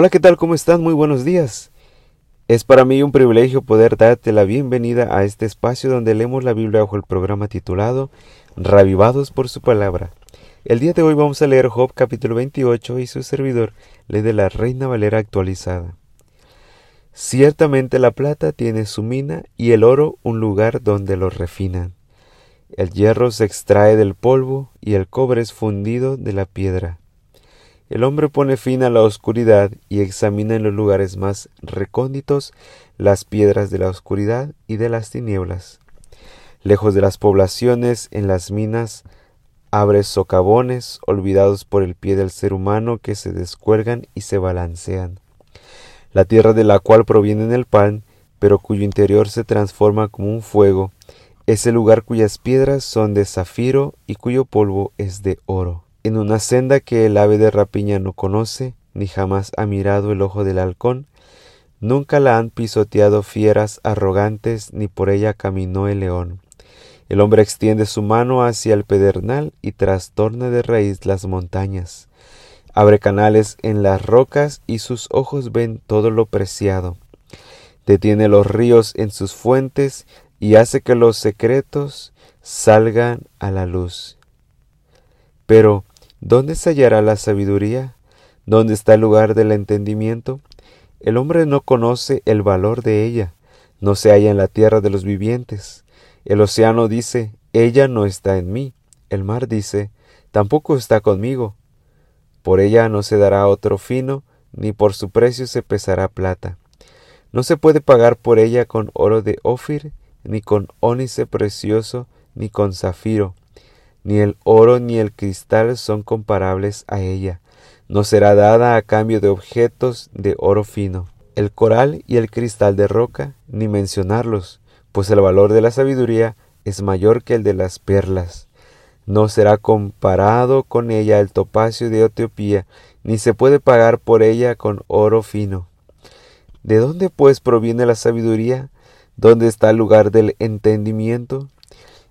Hola, ¿qué tal? ¿Cómo están? Muy buenos días. Es para mí un privilegio poder darte la bienvenida a este espacio donde leemos la Biblia bajo el programa titulado Ravivados por su palabra. El día de hoy vamos a leer Job capítulo 28 y su servidor lee de la Reina Valera actualizada. Ciertamente la plata tiene su mina y el oro un lugar donde lo refinan. El hierro se extrae del polvo y el cobre es fundido de la piedra. El hombre pone fin a la oscuridad y examina en los lugares más recónditos las piedras de la oscuridad y de las tinieblas. Lejos de las poblaciones, en las minas, abre socavones olvidados por el pie del ser humano que se descuelgan y se balancean. La tierra de la cual proviene el pan, pero cuyo interior se transforma como un fuego, es el lugar cuyas piedras son de zafiro y cuyo polvo es de oro en una senda que el ave de rapiña no conoce, ni jamás ha mirado el ojo del halcón, nunca la han pisoteado fieras arrogantes, ni por ella caminó el león. El hombre extiende su mano hacia el pedernal y trastorna de raíz las montañas. Abre canales en las rocas y sus ojos ven todo lo preciado. Detiene los ríos en sus fuentes y hace que los secretos salgan a la luz. Pero, ¿Dónde se hallará la sabiduría? ¿Dónde está el lugar del entendimiento? El hombre no conoce el valor de ella, no se halla en la tierra de los vivientes. El océano dice, ella no está en mí. El mar dice, tampoco está conmigo. Por ella no se dará otro fino, ni por su precio se pesará plata. No se puede pagar por ella con oro de Ofir, ni con ónice precioso, ni con zafiro. Ni el oro ni el cristal son comparables a ella. No será dada a cambio de objetos de oro fino. El coral y el cristal de roca, ni mencionarlos, pues el valor de la sabiduría es mayor que el de las perlas. No será comparado con ella el topacio de Etiopía, ni se puede pagar por ella con oro fino. ¿De dónde pues proviene la sabiduría? ¿Dónde está el lugar del entendimiento?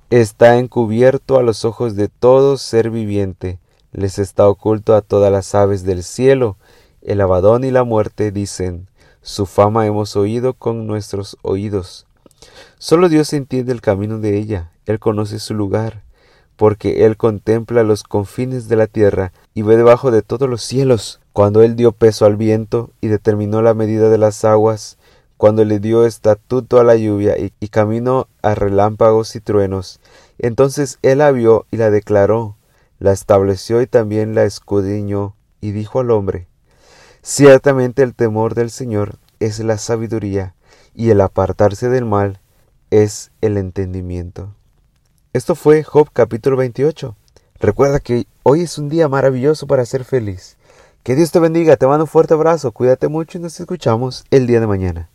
Está encubierto a los ojos de todo ser viviente, les está oculto a todas las aves del cielo. El abadón y la muerte dicen, su fama hemos oído con nuestros oídos. Solo Dios entiende el camino de ella, Él conoce su lugar, porque Él contempla los confines de la tierra y ve debajo de todos los cielos. Cuando Él dio peso al viento y determinó la medida de las aguas, cuando le dio estatuto a la lluvia y, camino a relámpagos y truenos. Entonces él la vio y la declaró, la estableció y también la escudriñó, y dijo al hombre, Ciertamente el temor del Señor es la sabiduría, y el apartarse del mal es el entendimiento. Esto fue Job capítulo 28. Recuerda que hoy es un día maravilloso para ser feliz. Que Dios te bendiga, te mando un fuerte abrazo, cuídate mucho y nos escuchamos el día de mañana.